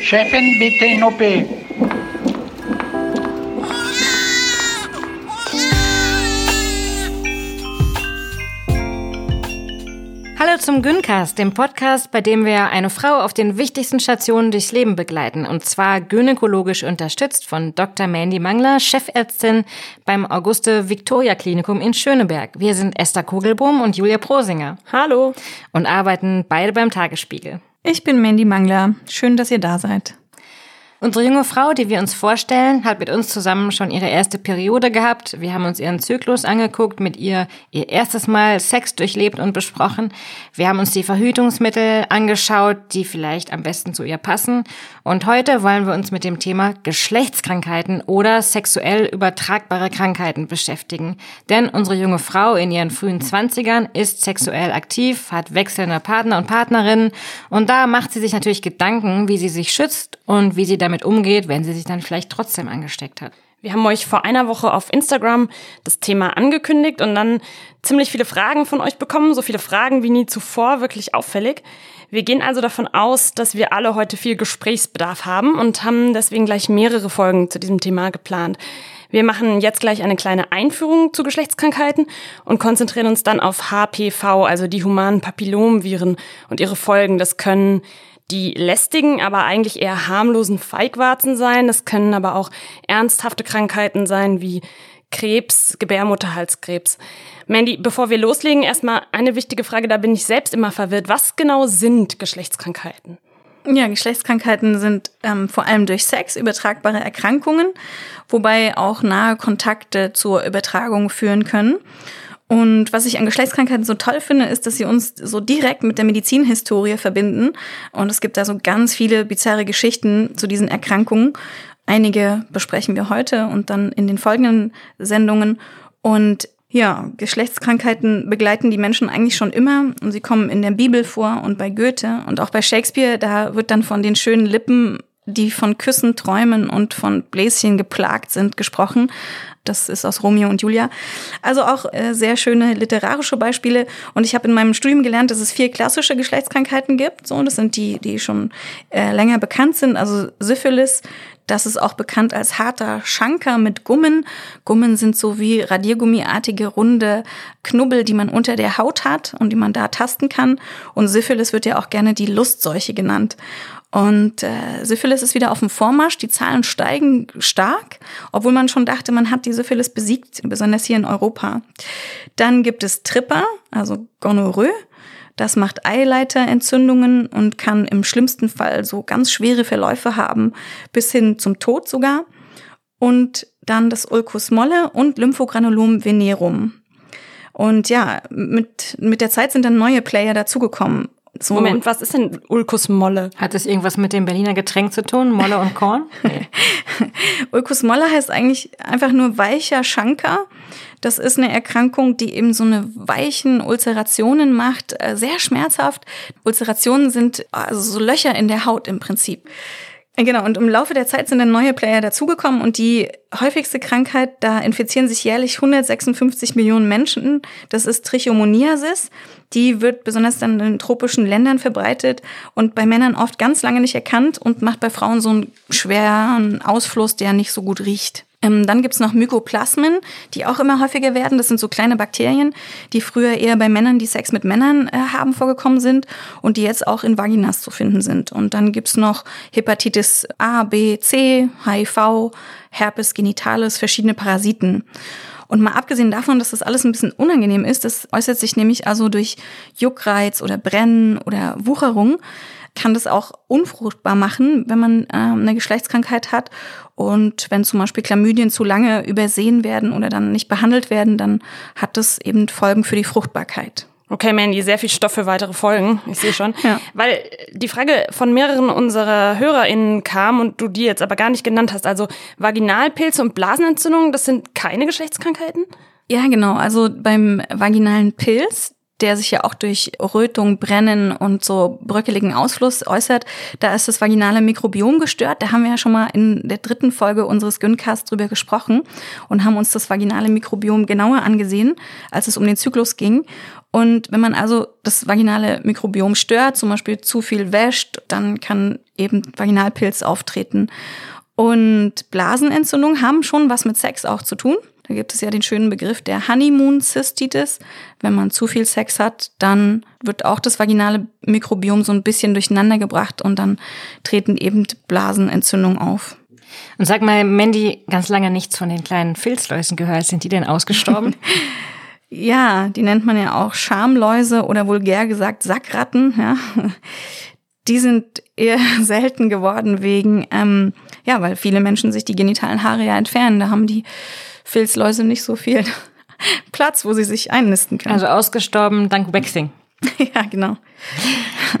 Chefin, bitte in OP. Hallo zum Gyncast, dem Podcast, bei dem wir eine Frau auf den wichtigsten Stationen durchs Leben begleiten. Und zwar gynäkologisch unterstützt von Dr. Mandy Mangler, Chefärztin beim Auguste Victoria Klinikum in Schöneberg. Wir sind Esther Kugelbohm und Julia Prosinger. Hallo. Und arbeiten beide beim Tagesspiegel. Ich bin Mandy Mangler. Schön, dass ihr da seid. Unsere junge Frau, die wir uns vorstellen, hat mit uns zusammen schon ihre erste Periode gehabt. Wir haben uns ihren Zyklus angeguckt, mit ihr ihr erstes Mal Sex durchlebt und besprochen. Wir haben uns die Verhütungsmittel angeschaut, die vielleicht am besten zu ihr passen. Und heute wollen wir uns mit dem Thema Geschlechtskrankheiten oder sexuell übertragbare Krankheiten beschäftigen. Denn unsere junge Frau in ihren frühen Zwanzigern ist sexuell aktiv, hat wechselnde Partner und Partnerinnen und da macht sie sich natürlich Gedanken, wie sie sich schützt und wie sie damit umgeht, wenn sie sich dann vielleicht trotzdem angesteckt hat. Wir haben euch vor einer Woche auf Instagram das Thema angekündigt und dann ziemlich viele Fragen von euch bekommen, so viele Fragen wie nie zuvor, wirklich auffällig. Wir gehen also davon aus, dass wir alle heute viel Gesprächsbedarf haben und haben deswegen gleich mehrere Folgen zu diesem Thema geplant. Wir machen jetzt gleich eine kleine Einführung zu Geschlechtskrankheiten und konzentrieren uns dann auf HPV, also die humanen Papillomviren und ihre Folgen. Das können die lästigen, aber eigentlich eher harmlosen Feigwarzen sein. Das können aber auch ernsthafte Krankheiten sein wie Krebs, Gebärmutterhalskrebs. Mandy, bevor wir loslegen, erstmal eine wichtige Frage, da bin ich selbst immer verwirrt. Was genau sind Geschlechtskrankheiten? Ja, Geschlechtskrankheiten sind ähm, vor allem durch Sex übertragbare Erkrankungen, wobei auch nahe Kontakte zur Übertragung führen können. Und was ich an Geschlechtskrankheiten so toll finde, ist, dass sie uns so direkt mit der Medizinhistorie verbinden. Und es gibt da so ganz viele bizarre Geschichten zu diesen Erkrankungen. Einige besprechen wir heute und dann in den folgenden Sendungen. Und ja, Geschlechtskrankheiten begleiten die Menschen eigentlich schon immer und sie kommen in der Bibel vor und bei Goethe und auch bei Shakespeare, da wird dann von den schönen Lippen, die von Küssen träumen und von Bläschen geplagt sind, gesprochen. Das ist aus Romeo und Julia. Also auch äh, sehr schöne literarische Beispiele. Und ich habe in meinem Studium gelernt, dass es vier klassische Geschlechtskrankheiten gibt. So, das sind die, die schon äh, länger bekannt sind. Also Syphilis, das ist auch bekannt als harter Schanker mit Gummen. Gummen sind so wie radiergummiartige runde Knubbel, die man unter der Haut hat und die man da tasten kann. Und Syphilis wird ja auch gerne die Lustseuche genannt. Und äh, Syphilis ist wieder auf dem Vormarsch. Die Zahlen steigen stark, obwohl man schon dachte, man hat die Syphilis besiegt, besonders hier in Europa. Dann gibt es Tripper, also Gonorrhoe. Das macht Eileiterentzündungen und kann im schlimmsten Fall so ganz schwere Verläufe haben, bis hin zum Tod sogar. Und dann das Ulcus molle und Lymphogranulom venerum. Und ja, mit, mit der Zeit sind dann neue Player dazugekommen. So. Moment, was ist denn Ulcus Molle? Hat das irgendwas mit dem Berliner Getränk zu tun? Molle und Korn? Nee. Ulcus Molle heißt eigentlich einfach nur weicher Schanker. Das ist eine Erkrankung, die eben so eine weichen Ulcerationen macht, äh, sehr schmerzhaft. Ulcerationen sind also so Löcher in der Haut im Prinzip. Genau, und im Laufe der Zeit sind dann neue Player dazugekommen und die häufigste Krankheit, da infizieren sich jährlich 156 Millionen Menschen. Das ist Trichomoniasis. Die wird besonders dann in tropischen Ländern verbreitet und bei Männern oft ganz lange nicht erkannt und macht bei Frauen so einen schweren Ausfluss, der nicht so gut riecht. Ähm, dann gibt's noch Mykoplasmen, die auch immer häufiger werden. Das sind so kleine Bakterien, die früher eher bei Männern, die Sex mit Männern äh, haben, vorgekommen sind und die jetzt auch in Vaginas zu finden sind. Und dann gibt's noch Hepatitis A, B, C, HIV, Herpes genitalis, verschiedene Parasiten. Und mal abgesehen davon, dass das alles ein bisschen unangenehm ist, das äußert sich nämlich also durch Juckreiz oder Brennen oder Wucherung, kann das auch unfruchtbar machen, wenn man äh, eine Geschlechtskrankheit hat. Und wenn zum Beispiel Chlamydien zu lange übersehen werden oder dann nicht behandelt werden, dann hat das eben Folgen für die Fruchtbarkeit. Okay, Mandy, sehr viel Stoff für weitere Folgen. Ich sehe schon. Ja. Weil die Frage von mehreren unserer HörerInnen kam und du die jetzt aber gar nicht genannt hast. Also Vaginalpilze und Blasenentzündungen, das sind keine Geschlechtskrankheiten? Ja, genau. Also beim vaginalen Pilz, der sich ja auch durch Rötung, Brennen und so bröckeligen Ausfluss äußert, da ist das vaginale Mikrobiom gestört. Da haben wir ja schon mal in der dritten Folge unseres Gyncasts drüber gesprochen und haben uns das vaginale Mikrobiom genauer angesehen, als es um den Zyklus ging. Und wenn man also das vaginale Mikrobiom stört, zum Beispiel zu viel wäscht, dann kann eben Vaginalpilz auftreten. Und Blasenentzündungen haben schon was mit Sex auch zu tun. Da gibt es ja den schönen Begriff der Honeymoon Cystitis. Wenn man zu viel Sex hat, dann wird auch das vaginale Mikrobiom so ein bisschen durcheinander gebracht und dann treten eben Blasenentzündungen auf. Und sag mal, Mandy, ganz lange nichts von den kleinen Filzläusen gehört. Sind die denn ausgestorben? ja, die nennt man ja auch Schamläuse oder vulgär gesagt Sackratten. Ja. Die sind eher selten geworden wegen, ähm, ja, weil viele Menschen sich die genitalen Haare ja entfernen. Da haben die Filzläuse nicht so viel Platz, wo sie sich einnisten können. Also ausgestorben dank Waxing. ja, genau.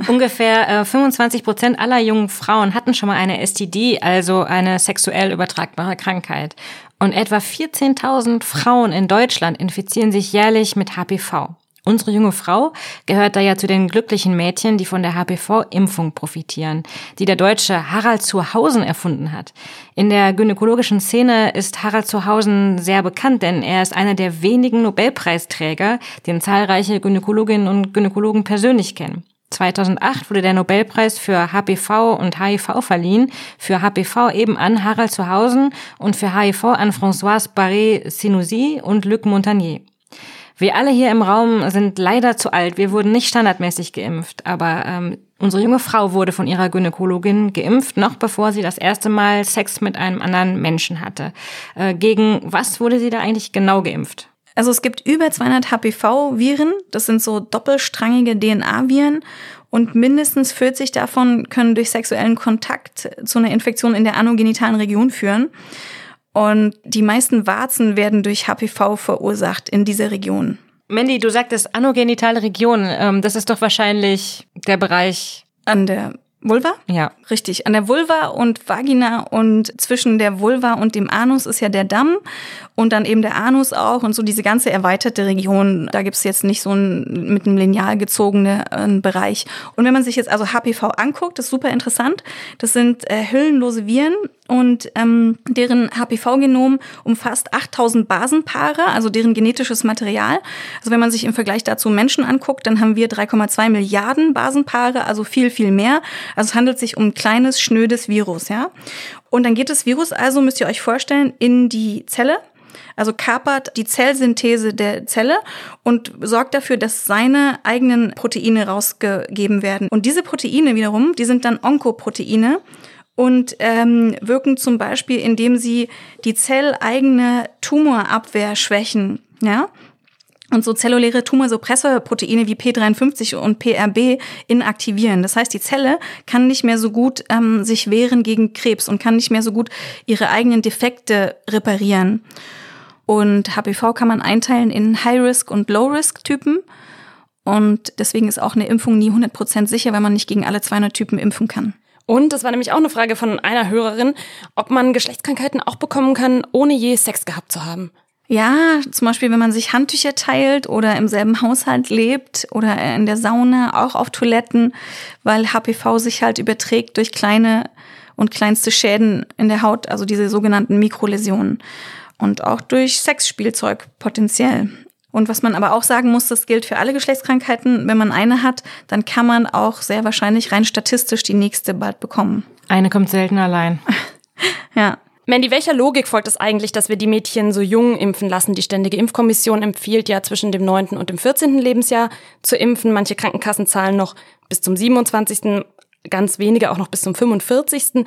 Ungefähr äh, 25 Prozent aller jungen Frauen hatten schon mal eine STD, also eine sexuell übertragbare Krankheit. Und etwa 14.000 Frauen in Deutschland infizieren sich jährlich mit HPV. Unsere junge Frau gehört da ja zu den glücklichen Mädchen, die von der HPV-Impfung profitieren, die der Deutsche Harald Zuhausen erfunden hat. In der gynäkologischen Szene ist Harald Zuhausen sehr bekannt, denn er ist einer der wenigen Nobelpreisträger, den zahlreiche Gynäkologinnen und Gynäkologen persönlich kennen. 2008 wurde der Nobelpreis für HPV und HIV verliehen, für HPV eben an Harald Zuhausen und für HIV an Françoise Barré-Sinoussi und Luc Montagnier. Wir alle hier im Raum sind leider zu alt. Wir wurden nicht standardmäßig geimpft, aber ähm, unsere junge Frau wurde von ihrer Gynäkologin geimpft, noch bevor sie das erste Mal Sex mit einem anderen Menschen hatte. Äh, gegen was wurde sie da eigentlich genau geimpft? Also es gibt über 200 HPV-Viren, das sind so doppelstrangige DNA-Viren und mindestens 40 davon können durch sexuellen Kontakt zu einer Infektion in der anogenitalen Region führen. Und die meisten Warzen werden durch HPV verursacht in dieser Region. Mandy, du sagtest anogenitale Region. Ähm, das ist doch wahrscheinlich der Bereich. An der Vulva? Ja. Richtig. An der Vulva und Vagina und zwischen der Vulva und dem Anus ist ja der Damm und dann eben der Anus auch und so diese ganze erweiterte Region. Da gibt's jetzt nicht so ein mit einem Lineal gezogene äh, Bereich. Und wenn man sich jetzt also HPV anguckt, das ist super interessant. Das sind äh, hüllenlose Viren und ähm, deren HPV-Genom umfasst 8000 Basenpaare, also deren genetisches Material. Also wenn man sich im Vergleich dazu Menschen anguckt, dann haben wir 3,2 Milliarden Basenpaare, also viel, viel mehr. Also es handelt sich um ein kleines, schnödes Virus, ja. Und dann geht das Virus also, müsst ihr euch vorstellen, in die Zelle. Also kapert die Zellsynthese der Zelle und sorgt dafür, dass seine eigenen Proteine rausgegeben werden. Und diese Proteine wiederum, die sind dann Onkoproteine und ähm, wirken zum Beispiel, indem sie die zelleigene Tumorabwehr schwächen. Ja, und so zelluläre Tumorsuppressorproteine wie P53 und PRB inaktivieren. Das heißt, die Zelle kann nicht mehr so gut ähm, sich wehren gegen Krebs und kann nicht mehr so gut ihre eigenen Defekte reparieren. Und HPV kann man einteilen in High-Risk- und Low-Risk-Typen. Und deswegen ist auch eine Impfung nie 100% sicher, wenn man nicht gegen alle 200 Typen impfen kann. Und das war nämlich auch eine Frage von einer Hörerin, ob man Geschlechtskrankheiten auch bekommen kann, ohne je Sex gehabt zu haben. Ja, zum Beispiel, wenn man sich Handtücher teilt oder im selben Haushalt lebt oder in der Sauna, auch auf Toiletten, weil HPV sich halt überträgt durch kleine und kleinste Schäden in der Haut, also diese sogenannten Mikroläsionen. Und auch durch Sexspielzeug potenziell. Und was man aber auch sagen muss, das gilt für alle Geschlechtskrankheiten. Wenn man eine hat, dann kann man auch sehr wahrscheinlich rein statistisch die nächste bald bekommen. Eine kommt selten allein. ja. Mandy, welcher Logik folgt es eigentlich, dass wir die Mädchen so jung impfen lassen? Die Ständige Impfkommission empfiehlt ja zwischen dem 9. und dem 14. Lebensjahr zu impfen. Manche Krankenkassen zahlen noch bis zum 27., ganz wenige auch noch bis zum 45.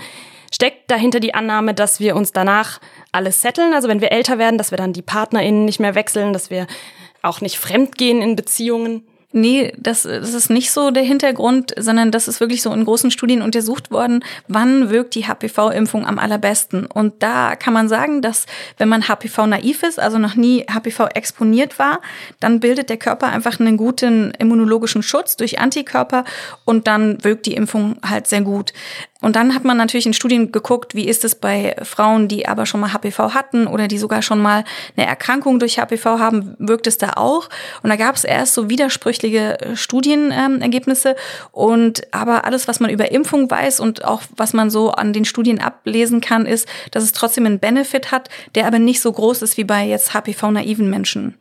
Steckt dahinter die Annahme, dass wir uns danach alles setteln? Also wenn wir älter werden, dass wir dann die PartnerInnen nicht mehr wechseln, dass wir auch nicht fremdgehen in Beziehungen? Nee, das, das ist nicht so der Hintergrund, sondern das ist wirklich so in großen Studien untersucht worden, wann wirkt die HPV-Impfung am allerbesten. Und da kann man sagen, dass wenn man HPV-naiv ist, also noch nie HPV exponiert war, dann bildet der Körper einfach einen guten immunologischen Schutz durch Antikörper und dann wirkt die Impfung halt sehr gut. Und dann hat man natürlich in Studien geguckt, wie ist es bei Frauen, die aber schon mal HPV hatten oder die sogar schon mal eine Erkrankung durch HPV haben, wirkt es da auch? Und da gab es erst so widersprüchliche äh, Studienergebnisse. Ähm, und aber alles, was man über Impfung weiß und auch was man so an den Studien ablesen kann, ist, dass es trotzdem einen Benefit hat, der aber nicht so groß ist wie bei jetzt HPV-naiven Menschen.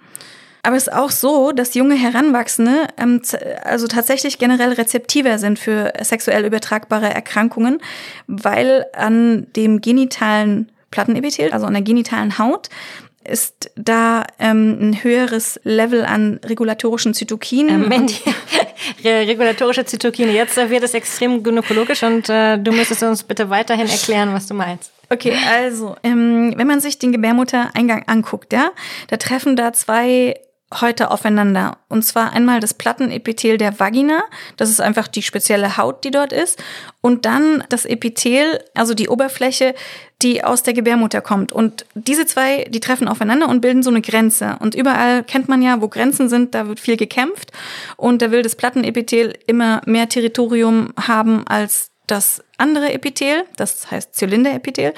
Aber es ist auch so, dass junge Heranwachsende ähm, also tatsächlich generell rezeptiver sind für sexuell übertragbare Erkrankungen, weil an dem genitalen Plattenepithel, also an der genitalen Haut, ist da ähm, ein höheres Level an regulatorischen Zytokinen. Ähm, Mandy, regulatorische Zytokine. Jetzt wird es extrem gynäkologisch und äh, du müsstest uns bitte weiterhin erklären, was du meinst. Okay, also ähm, wenn man sich den Gebärmuttereingang anguckt, ja, da treffen da zwei heute aufeinander. Und zwar einmal das Plattenepithel der Vagina, das ist einfach die spezielle Haut, die dort ist, und dann das Epithel, also die Oberfläche, die aus der Gebärmutter kommt. Und diese zwei, die treffen aufeinander und bilden so eine Grenze. Und überall kennt man ja, wo Grenzen sind, da wird viel gekämpft. Und da will das Plattenepithel immer mehr Territorium haben als das andere Epithel, das heißt Zylinderepithel.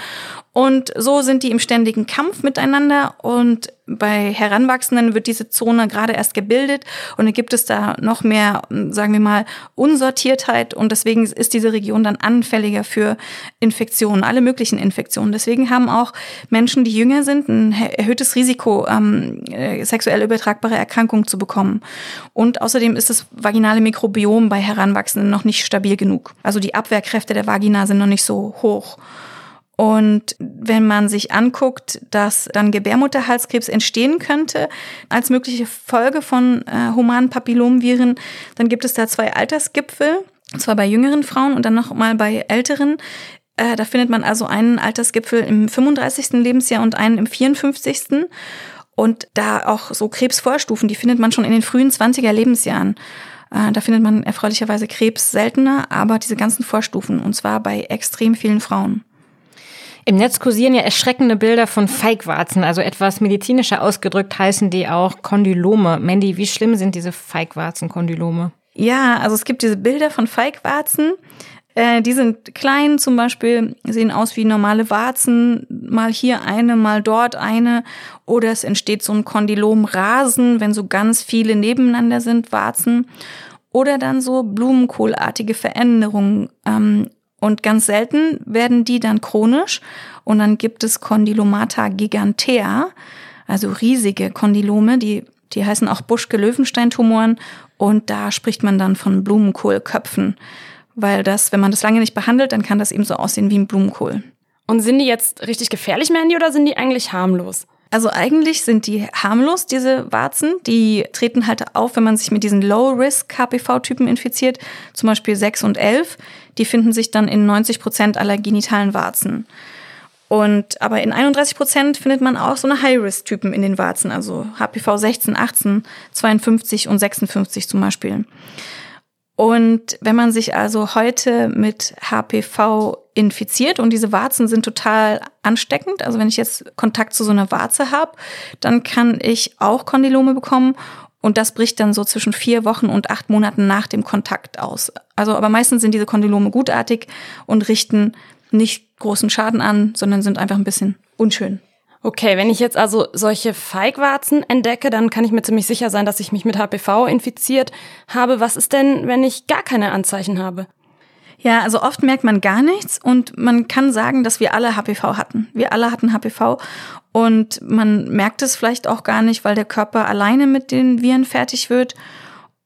Und so sind die im ständigen Kampf miteinander und bei Heranwachsenden wird diese Zone gerade erst gebildet und dann gibt es da noch mehr, sagen wir mal, Unsortiertheit und deswegen ist diese Region dann anfälliger für Infektionen, alle möglichen Infektionen. Deswegen haben auch Menschen, die jünger sind, ein erhöhtes Risiko, ähm, äh, sexuell übertragbare Erkrankungen zu bekommen. Und außerdem ist das vaginale Mikrobiom bei Heranwachsenden noch nicht stabil genug. Also die Abwehrkräfte der Vagina sind noch nicht so hoch. Und wenn man sich anguckt, dass dann Gebärmutterhalskrebs entstehen könnte als mögliche Folge von äh, humanen Papillomviren, dann gibt es da zwei Altersgipfel, und zwar bei jüngeren Frauen und dann noch mal bei älteren. Äh, da findet man also einen Altersgipfel im 35. Lebensjahr und einen im 54. Und da auch so Krebsvorstufen, die findet man schon in den frühen 20er Lebensjahren. Äh, da findet man erfreulicherweise Krebs seltener, aber diese ganzen Vorstufen, und zwar bei extrem vielen Frauen. Im Netz kursieren ja erschreckende Bilder von Feigwarzen, also etwas medizinischer ausgedrückt heißen die auch Kondylome. Mandy, wie schlimm sind diese Feigwarzen-Kondylome? Ja, also es gibt diese Bilder von Feigwarzen. Äh, die sind klein zum Beispiel, sehen aus wie normale Warzen, mal hier eine, mal dort eine. Oder es entsteht so ein Kondylomrasen, wenn so ganz viele nebeneinander sind, Warzen. Oder dann so blumenkohlartige Veränderungen. Ähm, und ganz selten werden die dann chronisch. Und dann gibt es Condylomata gigantea, also riesige Kondylome, die, die heißen auch Buschke-Löwenstein-Tumoren. Und da spricht man dann von Blumenkohlköpfen. Weil das, wenn man das lange nicht behandelt, dann kann das eben so aussehen wie ein Blumenkohl. Und sind die jetzt richtig gefährlich, Mandy, oder sind die eigentlich harmlos? Also eigentlich sind die harmlos, diese Warzen. Die treten halt auf, wenn man sich mit diesen Low-Risk-HPV-Typen infiziert, zum Beispiel 6 und 11. Die finden sich dann in 90 Prozent aller genitalen Warzen. Und aber in 31 Prozent findet man auch so eine High-Risk-Typen in den Warzen, also HPV 16, 18, 52 und 56 zum Beispiel. Und wenn man sich also heute mit HPV infiziert und diese Warzen sind total ansteckend, also wenn ich jetzt Kontakt zu so einer Warze habe, dann kann ich auch Kondylome bekommen und das bricht dann so zwischen vier Wochen und acht Monaten nach dem Kontakt aus. Also, aber meistens sind diese Kondylome gutartig und richten nicht großen Schaden an, sondern sind einfach ein bisschen unschön. Okay, wenn ich jetzt also solche Feigwarzen entdecke, dann kann ich mir ziemlich sicher sein, dass ich mich mit HPV infiziert habe. Was ist denn, wenn ich gar keine Anzeichen habe? Ja, also oft merkt man gar nichts und man kann sagen, dass wir alle HPV hatten. Wir alle hatten HPV und man merkt es vielleicht auch gar nicht, weil der Körper alleine mit den Viren fertig wird.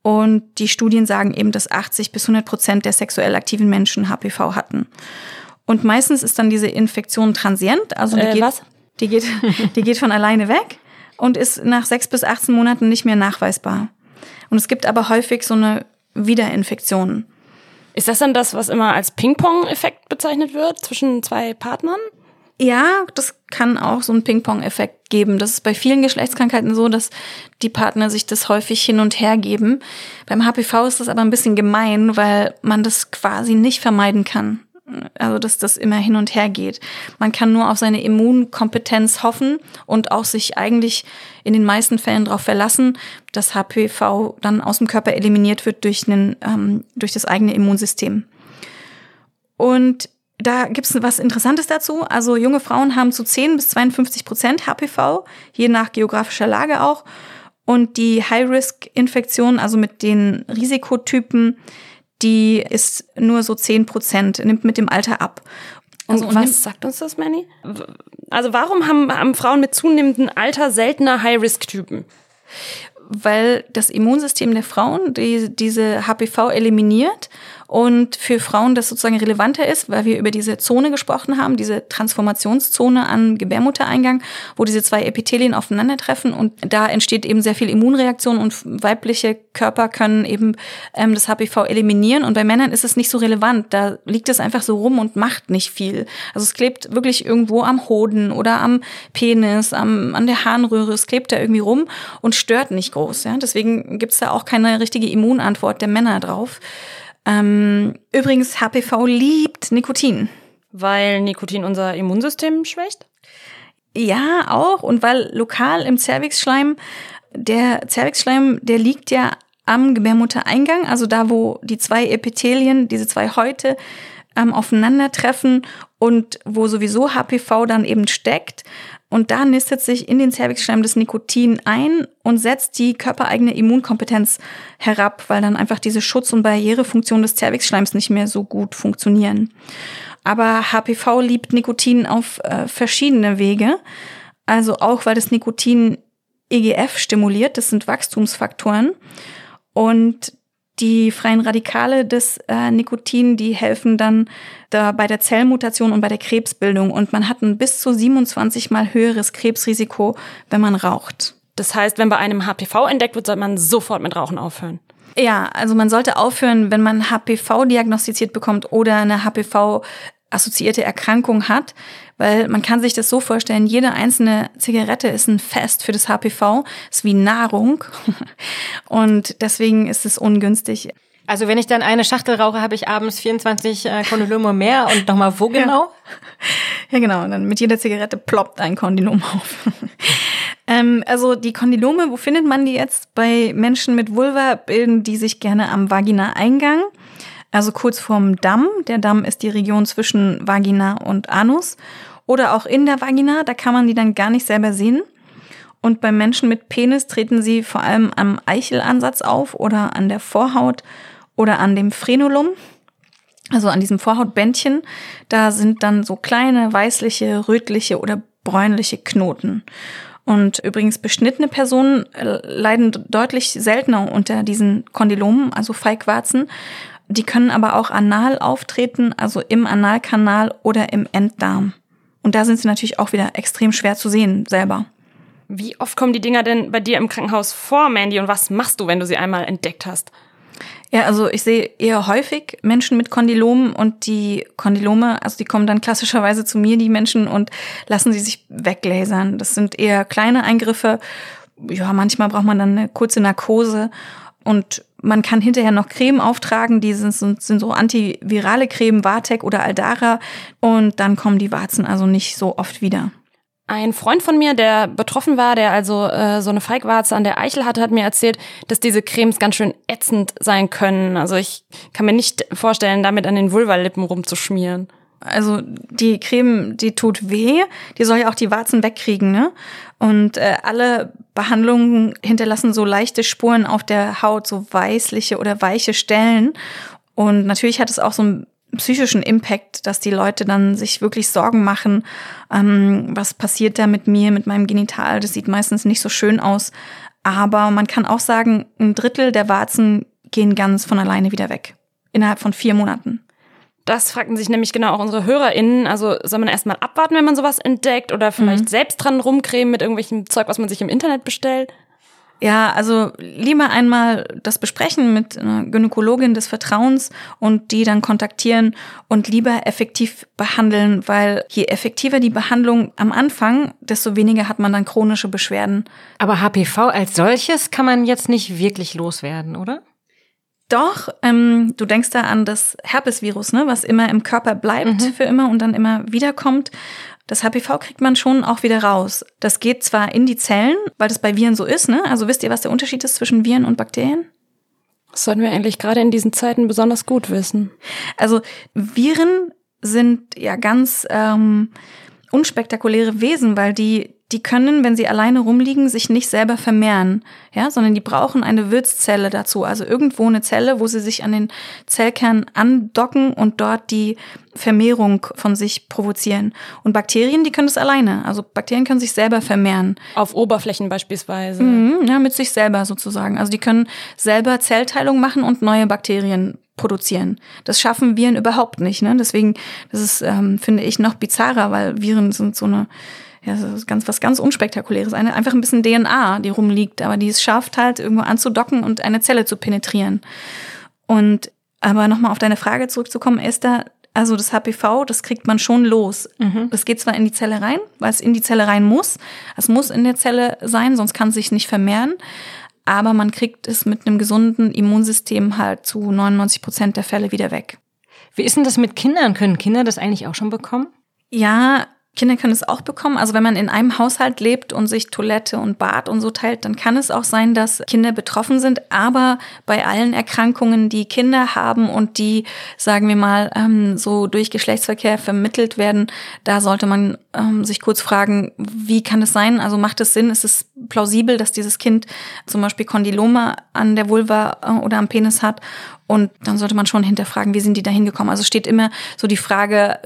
Und die Studien sagen eben, dass 80 bis 100 Prozent der sexuell aktiven Menschen HPV hatten. Und meistens ist dann diese Infektion transient, also äh, was? Die geht, die geht von alleine weg und ist nach sechs bis 18 Monaten nicht mehr nachweisbar. Und es gibt aber häufig so eine Wiederinfektion. Ist das dann das, was immer als Ping-Pong-Effekt bezeichnet wird zwischen zwei Partnern? Ja, das kann auch so einen Ping-Pong-Effekt geben. Das ist bei vielen Geschlechtskrankheiten so, dass die Partner sich das häufig hin und her geben. Beim HPV ist das aber ein bisschen gemein, weil man das quasi nicht vermeiden kann also dass das immer hin und her geht. Man kann nur auf seine Immunkompetenz hoffen und auch sich eigentlich in den meisten Fällen darauf verlassen, dass HPV dann aus dem Körper eliminiert wird durch, einen, ähm, durch das eigene Immunsystem. Und da gibt es was Interessantes dazu. Also junge Frauen haben zu 10 bis 52 Prozent HPV, je nach geografischer Lage auch. Und die High-Risk-Infektion, also mit den Risikotypen, die ist nur so 10 Prozent, nimmt mit dem Alter ab. Also, und was sagt uns das, Manny? Also warum haben, haben Frauen mit zunehmendem Alter seltener High-Risk-Typen? Weil das Immunsystem der Frauen die, diese HPV eliminiert und für Frauen das sozusagen relevanter ist, weil wir über diese Zone gesprochen haben, diese Transformationszone am Gebärmuttereingang, wo diese zwei Epithelien aufeinandertreffen und da entsteht eben sehr viel Immunreaktion und weibliche Körper können eben ähm, das HPV eliminieren und bei Männern ist es nicht so relevant, da liegt es einfach so rum und macht nicht viel. Also es klebt wirklich irgendwo am Hoden oder am Penis, am, an der Harnröhre, es klebt da irgendwie rum und stört nicht groß. Ja? Deswegen gibt's da auch keine richtige Immunantwort der Männer drauf. Ähm, übrigens, HPV liebt Nikotin. Weil Nikotin unser Immunsystem schwächt? Ja, auch. Und weil lokal im Zervixschleim, der Zervixschleim, der liegt ja am Gebärmuttereingang, also da, wo die zwei Epithelien, diese zwei Häute ähm, aufeinandertreffen und wo sowieso HPV dann eben steckt. Und da nistet sich in den Zervixschleim das Nikotin ein und setzt die körpereigene Immunkompetenz herab, weil dann einfach diese Schutz- und Barrierefunktion des Zervixschleims nicht mehr so gut funktionieren. Aber HPV liebt Nikotin auf äh, verschiedene Wege. Also auch, weil das Nikotin EGF stimuliert, das sind Wachstumsfaktoren. Und die freien Radikale des äh, Nikotin, die helfen dann da bei der Zellmutation und bei der Krebsbildung. Und man hat ein bis zu 27 mal höheres Krebsrisiko, wenn man raucht. Das heißt, wenn bei einem HPV entdeckt wird, sollte man sofort mit Rauchen aufhören. Ja, also man sollte aufhören, wenn man HPV diagnostiziert bekommt oder eine HPV assoziierte Erkrankung hat, weil man kann sich das so vorstellen, jede einzelne Zigarette ist ein Fest für das HPV, ist wie Nahrung und deswegen ist es ungünstig. Also wenn ich dann eine Schachtel rauche, habe ich abends 24 äh, Kondylome mehr und nochmal wo genau? Ja. ja, genau. Und dann mit jeder Zigarette ploppt ein Kondylom auf. ähm, also die Kondylome, wo findet man die jetzt? Bei Menschen mit Vulva bilden die sich gerne am Vagina-Eingang also kurz vorm Damm. Der Damm ist die Region zwischen Vagina und Anus. Oder auch in der Vagina, da kann man die dann gar nicht selber sehen. Und bei Menschen mit Penis treten sie vor allem am Eichelansatz auf oder an der Vorhaut oder an dem Frenulum, also an diesem Vorhautbändchen. Da sind dann so kleine weißliche, rötliche oder bräunliche Knoten. Und übrigens beschnittene Personen äh, leiden deutlich seltener unter diesen Kondylomen, also Feigwarzen, die können aber auch anal auftreten, also im Analkanal oder im Enddarm. Und da sind sie natürlich auch wieder extrem schwer zu sehen selber. Wie oft kommen die Dinger denn bei dir im Krankenhaus vor, Mandy? Und was machst du, wenn du sie einmal entdeckt hast? Ja, also ich sehe eher häufig Menschen mit Kondylomen und die Kondylome, also die kommen dann klassischerweise zu mir, die Menschen, und lassen sie sich weglasern. Das sind eher kleine Eingriffe. Ja, manchmal braucht man dann eine kurze Narkose und man kann hinterher noch Creme auftragen, die sind, sind so antivirale Creme, Vartec oder Aldara. Und dann kommen die Warzen also nicht so oft wieder. Ein Freund von mir, der betroffen war, der also äh, so eine Feigwarze an der Eichel hatte, hat mir erzählt, dass diese Cremes ganz schön ätzend sein können. Also ich kann mir nicht vorstellen, damit an den Vulvalippen rumzuschmieren. Also die Creme, die tut weh, die soll ja auch die Warzen wegkriegen, ne? Und äh, alle Behandlungen hinterlassen so leichte Spuren auf der Haut, so weißliche oder weiche Stellen. Und natürlich hat es auch so einen psychischen Impact, dass die Leute dann sich wirklich Sorgen machen, ähm, was passiert da mit mir, mit meinem Genital. Das sieht meistens nicht so schön aus. Aber man kann auch sagen, ein Drittel der Warzen gehen ganz von alleine wieder weg. Innerhalb von vier Monaten. Das fragten sich nämlich genau auch unsere HörerInnen. Also soll man erstmal abwarten, wenn man sowas entdeckt oder vielleicht mhm. selbst dran rumcremen mit irgendwelchem Zeug, was man sich im Internet bestellt? Ja, also lieber einmal das besprechen mit einer Gynäkologin des Vertrauens und die dann kontaktieren und lieber effektiv behandeln, weil je effektiver die Behandlung am Anfang, desto weniger hat man dann chronische Beschwerden. Aber HPV als solches kann man jetzt nicht wirklich loswerden, oder? Doch, ähm, du denkst da an das Herpesvirus, ne, was immer im Körper bleibt mhm. für immer und dann immer wiederkommt. Das HPV kriegt man schon auch wieder raus. Das geht zwar in die Zellen, weil das bei Viren so ist, ne? Also wisst ihr, was der Unterschied ist zwischen Viren und Bakterien? Das sollten wir eigentlich gerade in diesen Zeiten besonders gut wissen. Also Viren sind ja ganz ähm, unspektakuläre Wesen, weil die die können, wenn sie alleine rumliegen, sich nicht selber vermehren, ja, sondern die brauchen eine Wirtszelle dazu, also irgendwo eine Zelle, wo sie sich an den Zellkern andocken und dort die Vermehrung von sich provozieren. Und Bakterien, die können das alleine, also Bakterien können sich selber vermehren. Auf Oberflächen beispielsweise. Mhm, ja, mit sich selber sozusagen. Also die können selber Zellteilung machen und neue Bakterien produzieren. Das schaffen Viren überhaupt nicht. Ne? Deswegen, das ist, ähm, finde ich, noch bizarrer, weil Viren sind so eine ja, das ist ganz, was ganz Unspektakuläres. Eine, einfach ein bisschen DNA, die rumliegt, aber die es schafft halt irgendwo anzudocken und eine Zelle zu penetrieren. Und aber nochmal auf deine Frage zurückzukommen, Esther, also das HPV, das kriegt man schon los. Mhm. Das geht zwar in die Zelle rein, weil es in die Zelle rein muss. Es muss in der Zelle sein, sonst kann es sich nicht vermehren. Aber man kriegt es mit einem gesunden Immunsystem halt zu 99 Prozent der Fälle wieder weg. Wie ist denn das mit Kindern? Können Kinder das eigentlich auch schon bekommen? Ja, Kinder können es auch bekommen. Also wenn man in einem Haushalt lebt und sich Toilette und Bad und so teilt, dann kann es auch sein, dass Kinder betroffen sind. Aber bei allen Erkrankungen, die Kinder haben und die, sagen wir mal, ähm, so durch Geschlechtsverkehr vermittelt werden, da sollte man ähm, sich kurz fragen, wie kann es sein? Also macht es Sinn? Ist es plausibel, dass dieses Kind zum Beispiel Kondylome an der Vulva äh, oder am Penis hat? Und dann sollte man schon hinterfragen, wie sind die da hingekommen? Also steht immer so die Frage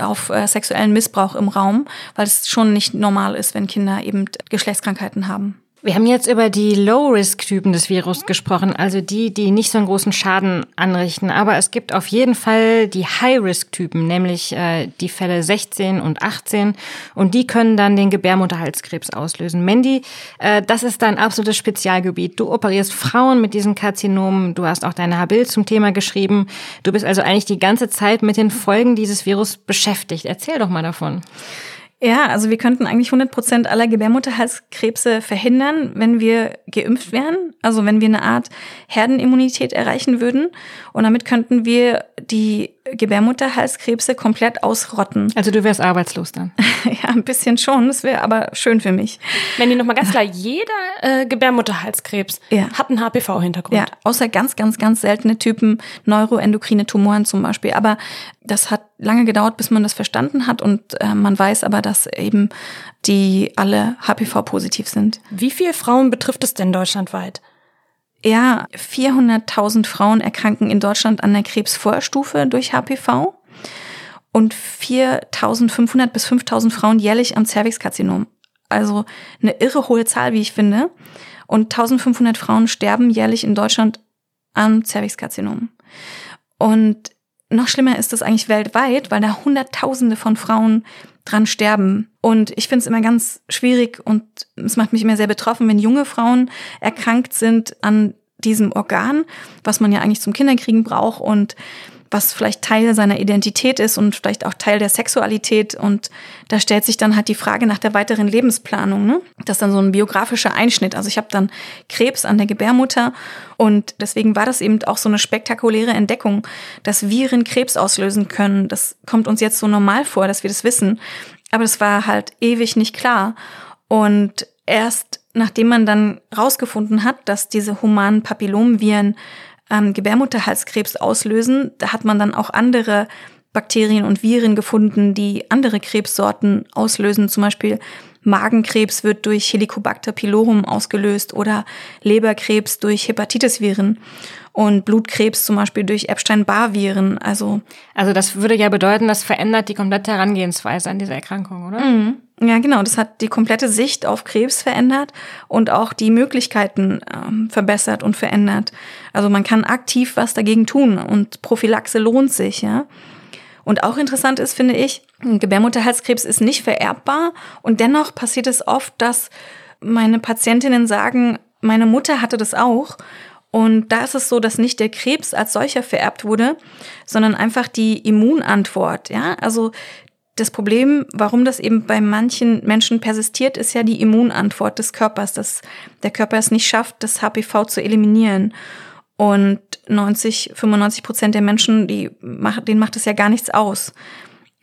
auf äh, sexuellen Missbrauch im Raum, weil es schon nicht normal ist, wenn Kinder eben Geschlechtskrankheiten haben. Wir haben jetzt über die Low-Risk-Typen des Virus gesprochen, also die, die nicht so einen großen Schaden anrichten. Aber es gibt auf jeden Fall die High-Risk-Typen, nämlich äh, die Fälle 16 und 18. Und die können dann den Gebärmutterhalskrebs auslösen. Mandy, äh, das ist dein absolutes Spezialgebiet. Du operierst Frauen mit diesen Karzinomen. Du hast auch deine Habil zum Thema geschrieben. Du bist also eigentlich die ganze Zeit mit den Folgen dieses Virus beschäftigt. Erzähl doch mal davon. Ja, also wir könnten eigentlich 100 Prozent aller Gebärmutterhalskrebse verhindern, wenn wir geimpft wären. Also wenn wir eine Art Herdenimmunität erreichen würden. Und damit könnten wir die Gebärmutterhalskrebse komplett ausrotten. Also du wärst arbeitslos dann? ja, ein bisschen schon. Das wäre aber schön für mich. Wenn die nochmal ganz klar, jeder äh, Gebärmutterhalskrebs ja. hat einen HPV-Hintergrund. Ja, außer ganz, ganz, ganz seltene Typen neuroendokrine Tumoren zum Beispiel. Aber das hat lange gedauert, bis man das verstanden hat und äh, man weiß aber, dass eben die alle HPV-positiv sind. Wie viele Frauen betrifft es denn deutschlandweit? Ja, 400.000 Frauen erkranken in Deutschland an der Krebsvorstufe durch HPV und 4.500 bis 5.000 Frauen jährlich am Cervixkarzinom. Also eine irre hohe Zahl, wie ich finde. Und 1.500 Frauen sterben jährlich in Deutschland am Cervixkarzinom. Und noch schlimmer ist es eigentlich weltweit, weil da Hunderttausende von Frauen dran sterben. Und ich finde es immer ganz schwierig und es macht mich immer sehr betroffen, wenn junge Frauen erkrankt sind an diesem Organ, was man ja eigentlich zum Kinderkriegen braucht und was vielleicht Teil seiner Identität ist und vielleicht auch Teil der Sexualität. Und da stellt sich dann halt die Frage nach der weiteren Lebensplanung. Ne? Das ist dann so ein biografischer Einschnitt. Also ich habe dann Krebs an der Gebärmutter und deswegen war das eben auch so eine spektakuläre Entdeckung, dass Viren Krebs auslösen können. Das kommt uns jetzt so normal vor, dass wir das wissen. Aber das war halt ewig nicht klar. Und erst nachdem man dann rausgefunden hat, dass diese humanen Papillomviren ähm, Gebärmutterhalskrebs auslösen. Da hat man dann auch andere Bakterien und Viren gefunden, die andere Krebssorten auslösen. Zum Beispiel Magenkrebs wird durch Helicobacter pylori ausgelöst oder Leberkrebs durch Hepatitisviren und Blutkrebs zum Beispiel durch Epstein-Barr-Viren. Also, also das würde ja bedeuten, das verändert die komplette Herangehensweise an diese Erkrankung, oder? Mhm. Ja, genau. Das hat die komplette Sicht auf Krebs verändert und auch die Möglichkeiten ähm, verbessert und verändert. Also man kann aktiv was dagegen tun und Prophylaxe lohnt sich, ja. Und auch interessant ist, finde ich, Gebärmutterhalskrebs ist nicht vererbbar und dennoch passiert es oft, dass meine Patientinnen sagen, meine Mutter hatte das auch. Und da ist es so, dass nicht der Krebs als solcher vererbt wurde, sondern einfach die Immunantwort. Ja, also das Problem, warum das eben bei manchen Menschen persistiert, ist ja die Immunantwort des Körpers, dass der Körper es nicht schafft, das HPV zu eliminieren. Und 90, 95 Prozent der Menschen, die macht, denen macht es ja gar nichts aus.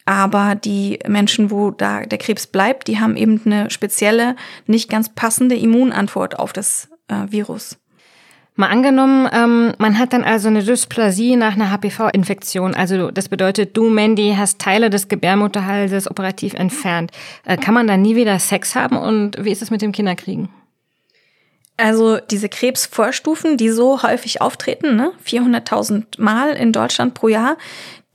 Aber die Menschen, wo da der Krebs bleibt, die haben eben eine spezielle, nicht ganz passende Immunantwort auf das äh, Virus. Mal angenommen, ähm, man hat dann also eine Dysplasie nach einer HPV-Infektion. Also das bedeutet, du, Mandy, hast Teile des Gebärmutterhalses operativ entfernt. Äh, kann man dann nie wieder Sex haben und wie ist es mit dem Kinderkriegen? Also diese Krebsvorstufen, die so häufig auftreten, ne, 400.000 Mal in Deutschland pro Jahr,